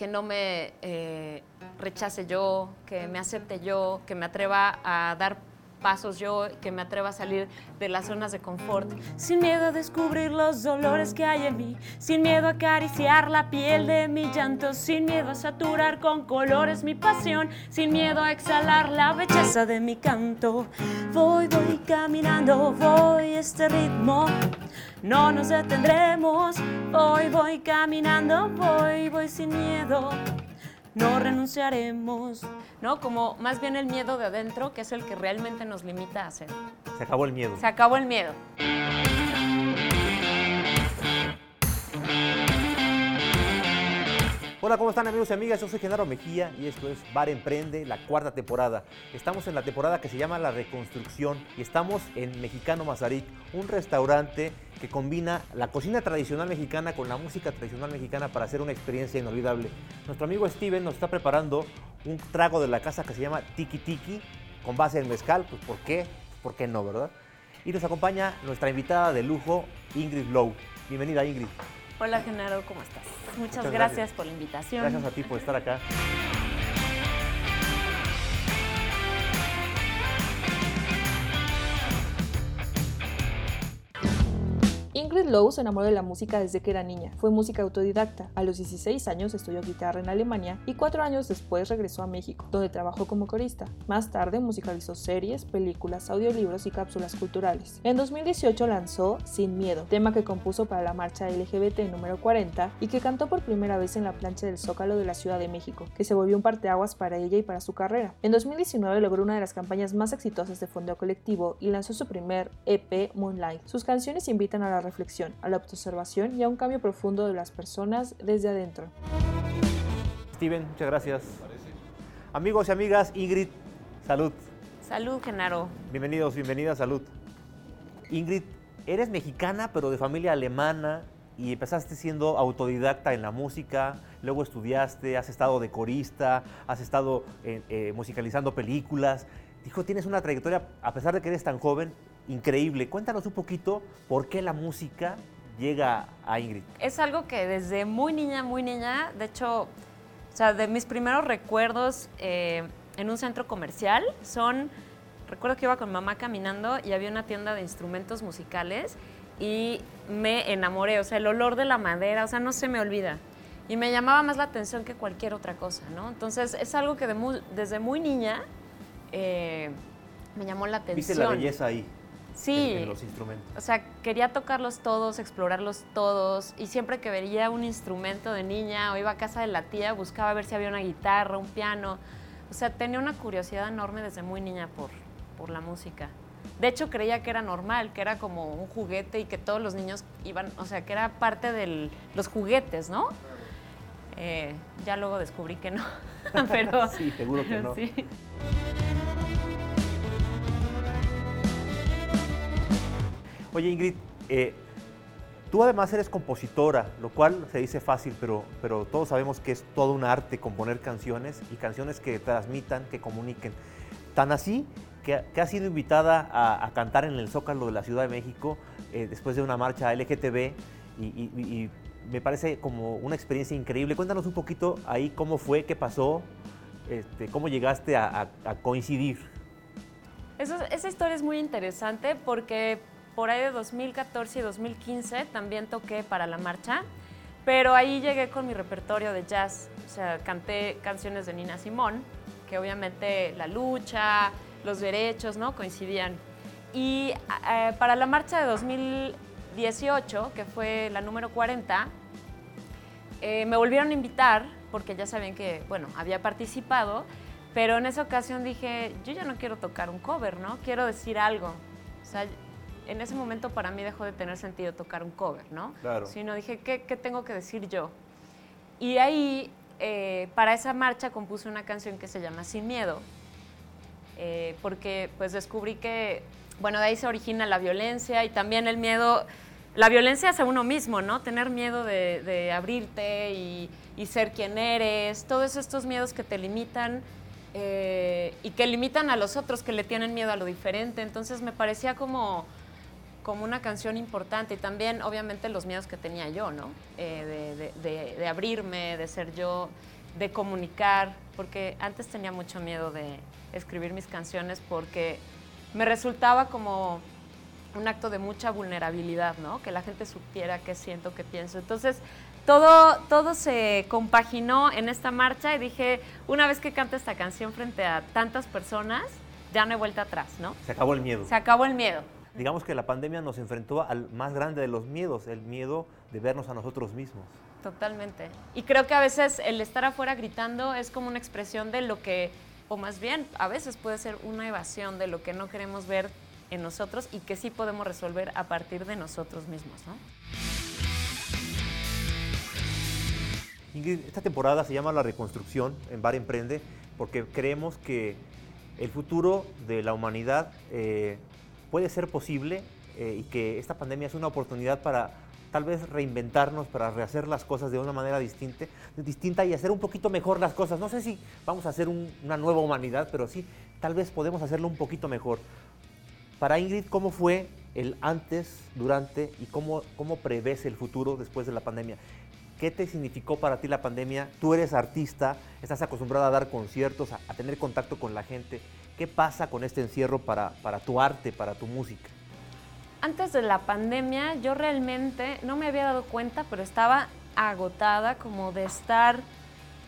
que no me eh, rechace yo, que me acepte yo, que me atreva a dar pasos yo, que me atreva a salir de las zonas de confort, sin miedo a descubrir los dolores que hay en mí, sin miedo a acariciar la piel de mi llanto, sin miedo a saturar con colores mi pasión, sin miedo a exhalar la belleza de mi canto. Voy, voy caminando, voy este ritmo. No nos detendremos, voy, voy caminando, voy, voy sin miedo no renunciaremos, ¿no? Como más bien el miedo de adentro, que es el que realmente nos limita a hacer. Se acabó el miedo. Se acabó el miedo. Hola, ¿cómo están amigos y amigas? Yo soy Genaro Mejía y esto es Bar Emprende, la cuarta temporada. Estamos en la temporada que se llama La Reconstrucción y estamos en Mexicano Mazarik, un restaurante que combina la cocina tradicional mexicana con la música tradicional mexicana para hacer una experiencia inolvidable. Nuestro amigo Steven nos está preparando un trago de la casa que se llama Tiki Tiki con base en mezcal, pues ¿por qué? ¿Por qué no, verdad? Y nos acompaña nuestra invitada de lujo, Ingrid Lowe. Bienvenida, Ingrid. Hola, Genaro, ¿cómo estás? Muchas, gracias por la invitación. Gracias a ti por estar acá. Lowe se enamoró de la música desde que era niña. Fue música autodidacta. A los 16 años estudió guitarra en Alemania y cuatro años después regresó a México, donde trabajó como corista. Más tarde musicalizó series, películas, audiolibros y cápsulas culturales. En 2018 lanzó Sin Miedo, tema que compuso para la marcha LGBT número 40 y que cantó por primera vez en la plancha del Zócalo de la Ciudad de México, que se volvió un parteaguas para ella y para su carrera. En 2019 logró una de las campañas más exitosas de fondeo colectivo y lanzó su primer EP Moonlight. Sus canciones invitan a la reflexión a la autoobservación y a un cambio profundo de las personas desde adentro. Steven, muchas gracias. Amigos y amigas, Ingrid, salud. Salud, Genaro. Bienvenidos, bienvenidas, salud. Ingrid, eres mexicana, pero de familia alemana y empezaste siendo autodidacta en la música, luego estudiaste, has estado de corista, has estado eh, eh, musicalizando películas. Dijo, tienes una trayectoria, a pesar de que eres tan joven, increíble. Cuéntanos un poquito por qué la música llega a Ingrid. Es algo que desde muy niña, muy niña, de hecho, o sea, de mis primeros recuerdos eh, en un centro comercial son, recuerdo que iba con mamá caminando y había una tienda de instrumentos musicales y me enamoré, o sea, el olor de la madera, o sea, no se me olvida. Y me llamaba más la atención que cualquier otra cosa, ¿no? Entonces, es algo que desde muy niña eh, me llamó la atención. Viste la belleza ahí sí, los instrumentos. O sea, quería tocarlos todos, explorarlos todos. Y siempre que veía un instrumento de niña o iba a casa de la tía, buscaba ver si había una guitarra, un piano. O sea, tenía una curiosidad enorme desde muy niña por, por la música. De hecho, creía que era normal, que era como un juguete y que todos los niños iban, o sea, que era parte de los juguetes, ¿no? Eh, ya luego descubrí que no. Pero, sí, seguro que no. Sí. Oye, Ingrid, eh, tú además eres compositora, lo cual se dice fácil, pero, pero todos sabemos que es todo un arte componer canciones y canciones que transmitan, que comuniquen. Tan así que, que has sido invitada a, cantar en el Zócalo de la Ciudad de México eh, después de una marcha LGTB y, me parece como una experiencia increíble. Cuéntanos un poquito ahí cómo fue, qué pasó, este, cómo llegaste a, coincidir. esa historia es muy interesante porque por ahí de 2014 y 2015 también toqué para la marcha, pero ahí llegué con mi repertorio de jazz, o sea, canté canciones de Nina Simón, que obviamente la lucha, los derechos, ¿no? Coincidían. Y eh, para la marcha de 2018, que fue la número 40, eh, me volvieron a invitar, porque ya sabían que, bueno, había participado, pero en esa ocasión dije, yo ya no quiero tocar un cover, ¿no? Quiero decir algo. O sea, en ese momento para mí dejó de tener sentido tocar un cover, ¿no? Claro. Sino dije, ¿qué, tengo que decir yo? Y ahí, eh, para esa marcha, compuse una canción que se llama Sin Miedo, eh, porque pues descubrí que, bueno, de ahí se origina la violencia y también el miedo, la violencia hacia uno mismo, ¿no? Tener miedo de, abrirte y, ser quien eres, todos estos miedos que te limitan. Eh, y que limitan a los otros que le tienen miedo a lo diferente. Entonces me parecía como como una canción importante y también obviamente los miedos que tenía yo, ¿no? Eh, de, abrirme, de ser yo, de comunicar, porque antes tenía mucho miedo de escribir mis canciones porque me resultaba como un acto de mucha vulnerabilidad, ¿no? Que la gente supiera qué siento, qué pienso. Entonces, todo, todo se compaginó en esta marcha y dije, una vez que cante esta canción frente a tantas personas, ya no hay vuelta atrás, ¿no? Se acabó el miedo. Se acabó el miedo. Digamos que la pandemia nos enfrentó al más grande de los miedos, el miedo de vernos a nosotros mismos. Totalmente. Y creo que a veces el estar afuera gritando es como una expresión de lo que, o más bien, a veces puede ser una evasión de lo que no queremos ver en nosotros y que sí podemos resolver a partir de nosotros mismos, ¿no? Ingrid, esta temporada se llama La Reconstrucción en Bar Emprende porque creemos que el futuro de la humanidad eh, puede ser posible eh, y que esta pandemia es una oportunidad para tal vez reinventarnos, para rehacer las cosas de una manera distinta, distinta y hacer un poquito mejor las cosas. No sé si vamos a hacer una nueva humanidad, pero sí, tal vez podemos hacerlo un poquito mejor. Para Ingrid, ¿cómo fue el antes, durante y cómo, cómo prevés el futuro después de la pandemia? ¿Qué te significó para ti la pandemia? Tú eres artista, estás acostumbrada a dar conciertos, a, tener contacto con la gente. ¿Qué pasa con este encierro para, para tu arte, para tu música? Antes de la pandemia yo realmente no me había dado cuenta, pero estaba agotada como de estar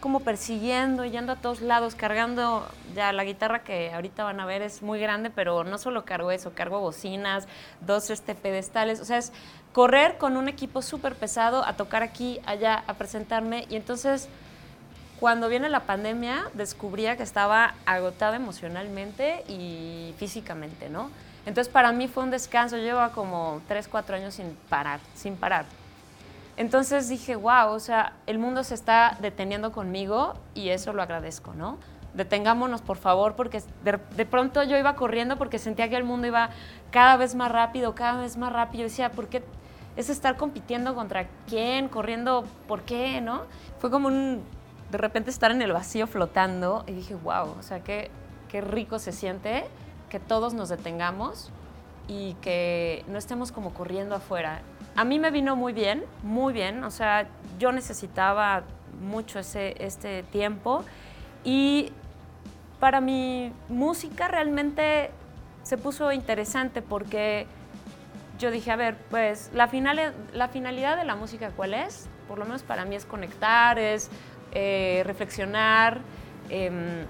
como persiguiendo, yendo a todos lados, cargando ya la guitarra que ahorita van a ver es muy grande, pero no solo cargo eso, cargo bocinas, dos este, pedestales, o sea, es correr con un equipo súper pesado a tocar aquí, allá, a presentarme y entonces cuando viene la pandemia descubría que estaba agotada emocionalmente y físicamente, ¿no? Entonces para mí fue un descanso, llevo como 3, 4 años sin parar, sin parar. Entonces dije, wow, o sea, el mundo se está deteniendo conmigo y eso lo agradezco, ¿no? Detengámonos, por favor, porque de, pronto yo iba corriendo porque sentía que el mundo iba cada vez más rápido, cada vez más rápido. Y decía, ¿por qué es estar compitiendo contra quién? Corriendo, ¿por qué? ¿No? Fue como un, de repente estar en el vacío flotando y dije, wow, o sea, qué, qué rico se siente que todos nos detengamos y que no estemos como corriendo afuera. A mí me vino muy bien, muy bien, o sea, yo necesitaba mucho ese, este tiempo y para mi música realmente se puso interesante porque yo dije, a ver, pues la, final, la finalidad de la música cuál es? Por lo menos para mí es conectar, es eh, reflexionar. Em,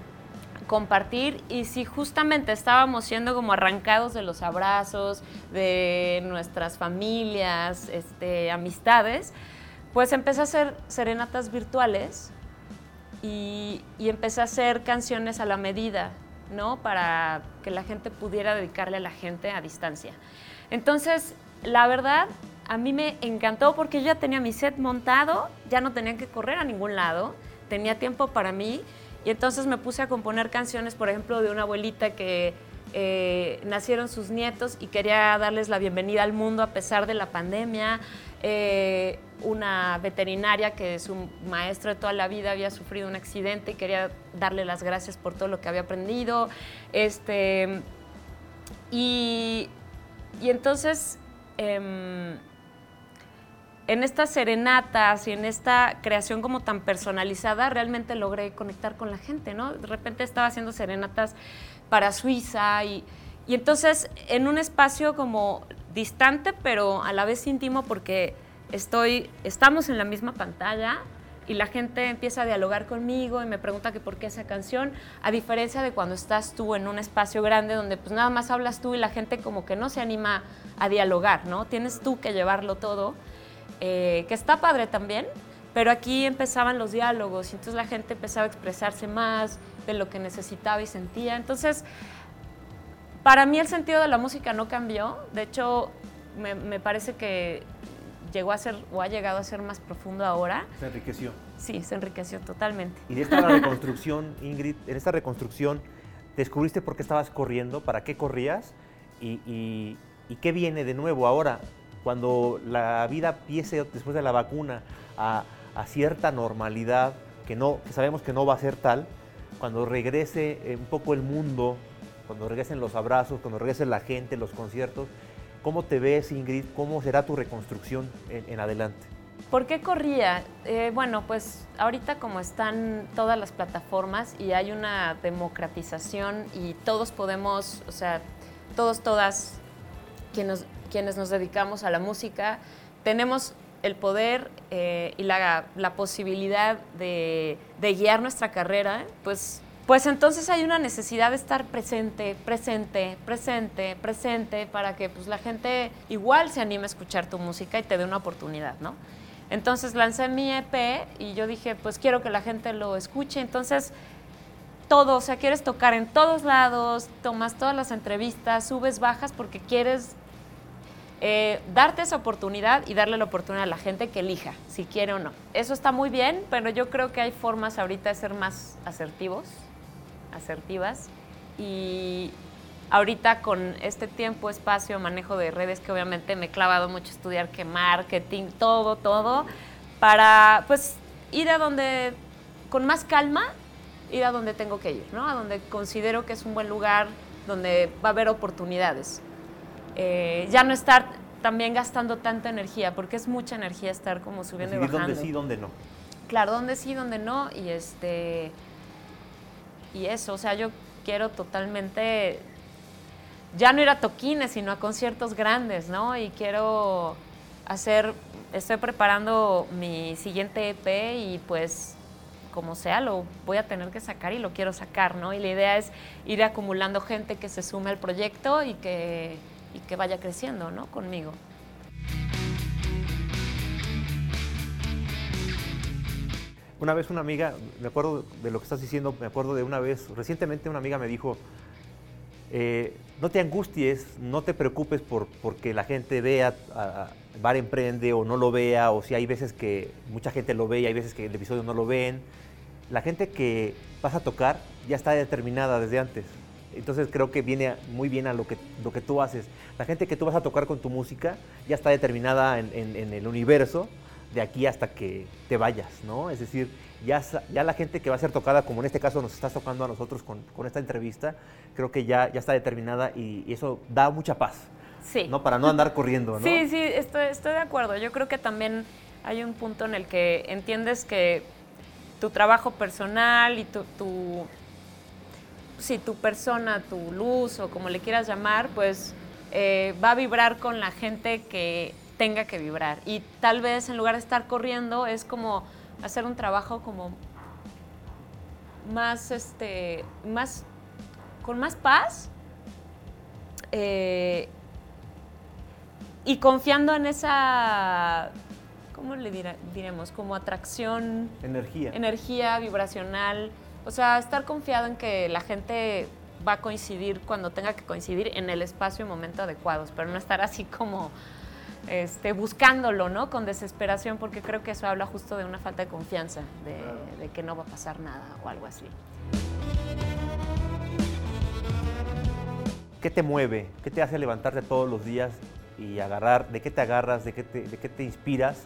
compartir y si justamente estábamos siendo como arrancados de los abrazos, de nuestras familias, este, amistades, pues empecé a hacer serenatas virtuales y, y, empecé a hacer canciones a la medida, ¿no? Para que la gente pudiera dedicarle a la gente a distancia. Entonces, la verdad, a mí me encantó porque yo ya tenía mi set montado, ya no tenía que correr a ningún lado, tenía tiempo para mí y entonces me puse a componer canciones, por ejemplo, de una abuelita que eh, nacieron sus nietos y quería darles la bienvenida al mundo a pesar de la pandemia. Eh, una veterinaria que su maestro de toda la vida había sufrido un accidente y quería darle las gracias por todo lo que había aprendido. Este, y, y entonces... Em, en estas serenatas y en esta creación como tan personalizada, realmente logré conectar con la gente, ¿no? De repente estaba haciendo serenatas para Suiza y, y entonces en un espacio como distante, pero a la vez íntimo porque estoy, estamos en la misma pantalla y la gente empieza a dialogar conmigo y me pregunta que por qué esa canción, a diferencia de cuando estás tú en un espacio grande donde pues nada más hablas tú y la gente como que no se anima a dialogar, ¿no? Tienes tú que llevarlo todo. Eh, que está padre también, pero aquí empezaban los diálogos y entonces la gente empezaba a expresarse más de lo que necesitaba y sentía. Entonces, para mí el sentido de la música no cambió, de hecho, me, parece que llegó a ser o ha llegado a ser más profundo ahora. Se enriqueció. Sí, se enriqueció totalmente. Y de esta reconstrucción, Ingrid, en esta reconstrucción, ¿descubriste por qué estabas corriendo? ¿Para qué corrías? y qué viene de nuevo ahora? Cuando la vida empiece después de la vacuna a, cierta normalidad, que, no, sabemos que no va a ser tal, cuando regrese eh, un poco el mundo, cuando regresen los abrazos, cuando regrese la gente, los conciertos, ¿Cómo te ves, Ingrid? ¿Cómo será tu reconstrucción en, adelante? ¿Por qué corría? Eh, bueno, pues ahorita como están todas las plataformas y hay una democratización y todos podemos, o sea, todos, todas, quienes, quienes nos dedicamos a la música, tenemos el poder eh, y la, posibilidad de, guiar nuestra carrera, pues, pues entonces hay una necesidad de estar presente, presente, presente, presente, para que pues, la gente igual se anime a escuchar tu música y te dé una oportunidad, ¿no? Entonces lancé mi EP y yo dije, pues quiero que la gente lo escuche, entonces todo, o sea, quieres tocar en todos lados, tomas todas las entrevistas, subes, bajas porque quieres eh, darte esa oportunidad y darle la oportunidad a la gente que elija si quiere o no. Eso está muy bien, pero yo creo que hay formas ahorita de ser más asertivos, asertivas. Y ahorita con este tiempo, espacio, manejo de redes, que obviamente me he clavado mucho estudiar que marketing, todo, todo, para pues ir a donde, con más calma, ir a donde tengo que ir, ¿no? A donde considero que es un buen lugar, donde va a haber oportunidades. Eh, ya no estar también gastando tanta energía, porque es mucha energía estar como subiendo y bajando. dónde sí, dónde no. Claro, dónde sí, dónde no, y este y eso, o sea, yo quiero totalmente ya no ir a toquines, sino a conciertos grandes, ¿no? Y quiero hacer, estoy preparando mi siguiente EP y pues como sea, lo voy a tener que sacar y lo quiero sacar, ¿no? Y la idea es ir acumulando gente que se sume al proyecto y que y que vaya creciendo ¿no? conmigo. Una vez una amiga, me acuerdo de lo que estás diciendo, me acuerdo de una vez, recientemente una amiga me dijo, eh, no te angusties, no te preocupes por porque la gente vea a, Bar Emprende o no lo vea, o si hay veces que mucha gente lo ve y hay veces que el episodio no lo ven. La gente que vas a tocar ya está determinada desde antes. Entonces creo que viene muy bien a lo que, lo que tú haces. La gente que tú vas a tocar con tu música ya está determinada en, el universo de aquí hasta que te vayas, ¿no? Es decir, ya, ya la gente que va a ser tocada, como en este caso nos estás tocando a nosotros con, esta entrevista, creo que ya, ya está determinada y, eso da mucha paz. Sí. ¿no? Para no andar corriendo, ¿no? Sí, sí, estoy, estoy de acuerdo. Yo creo que también hay un punto en el que entiendes que tu trabajo personal y tu, tu si tu persona, tu luz o como le quieras llamar, pues eh, va a vibrar con la gente que tenga que vibrar. Y tal vez en lugar de estar corriendo es como hacer un trabajo como más, este, más, con más paz eh, y confiando en esa, ¿cómo le diremos? Como atracción. Energía. Energía vibracional o sea, estar confiado en que la gente va a coincidir cuando tenga que coincidir en el espacio y momento adecuados, pero no estar así como este, buscándolo, ¿no? Con desesperación, porque creo que eso habla justo de una falta de confianza, de, de que no va a pasar nada o algo así. ¿Qué te mueve? ¿Qué te hace levantarte todos los días y agarrar? ¿De qué te agarras? ¿De qué te, de qué te inspiras?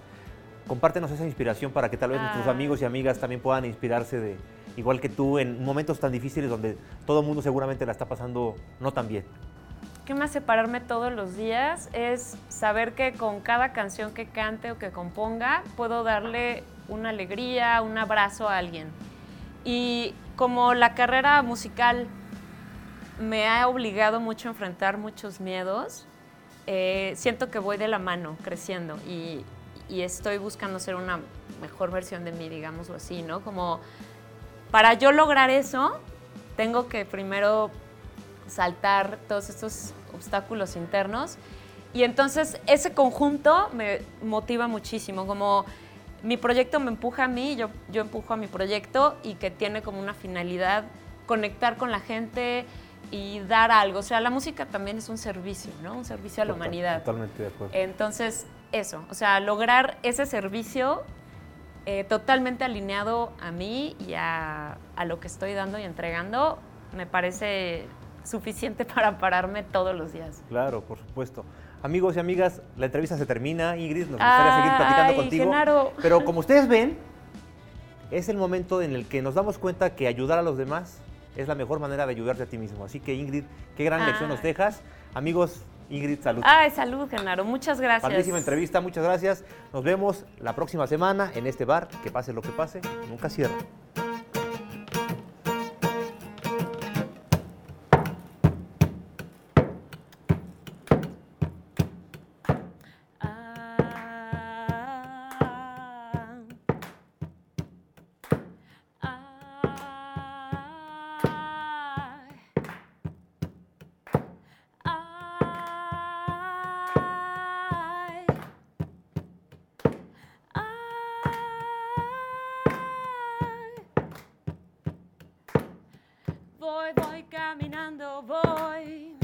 Compártenos esa inspiración para que tal vez nuestros ah. amigos y amigas también puedan inspirarse de, igual que tú, en momentos tan difíciles donde todo el mundo seguramente la está pasando no tan bien. ¿Qué me hace pararme todos los días? Es saber que con cada canción que cante o que componga puedo darle una alegría, un abrazo a alguien. Y como la carrera musical me ha obligado mucho a enfrentar muchos miedos, eh, siento que voy de la mano creciendo y, y, estoy buscando ser una mejor versión de mí, digámoslo así, ¿no? Como para yo lograr eso, tengo que primero saltar todos estos obstáculos internos y entonces ese conjunto me motiva muchísimo, como mi proyecto me empuja a mí, yo, yo empujo a mi proyecto y que tiene como una finalidad conectar con la gente y dar algo. O sea, la música también es un servicio, ¿no? Un servicio a la humanidad. Totalmente de acuerdo. Entonces, eso, o sea, lograr ese servicio eh, totalmente alineado a mí y a, lo que estoy dando y entregando, me parece suficiente para pararme todos los días. Claro, por supuesto. Amigos y amigas, la entrevista se termina. Ingrid, nos gustaría seguir platicando contigo. Pero como ustedes ven, es el momento en el que nos damos cuenta que ayudar a los demás es la mejor manera de ayudarte a ti mismo. Así que Ingrid, qué gran lección nos dejas. Amigos, Ingrid, salud. Ay, salud, Genaro. Muchas gracias. Padrísima entrevista, muchas gracias. Nos vemos la próxima semana en este bar. Que pase lo que pase, nunca cierra. Voy, voy caminando, voy.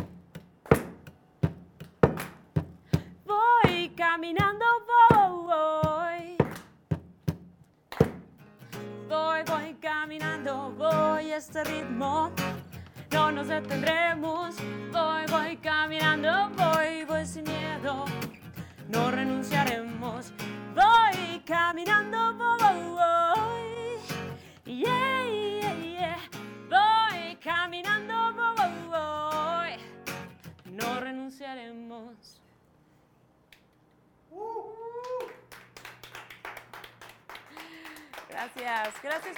Voy caminando, voy. Voy, voy caminando, voy este ritmo. No nos detendremos. Voy, voy caminando, voy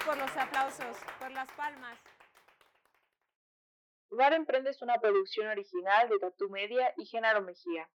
por los aplausos, por las palmas. Bar Emprende es una producción original de Tatu Media y Genaro Mejía.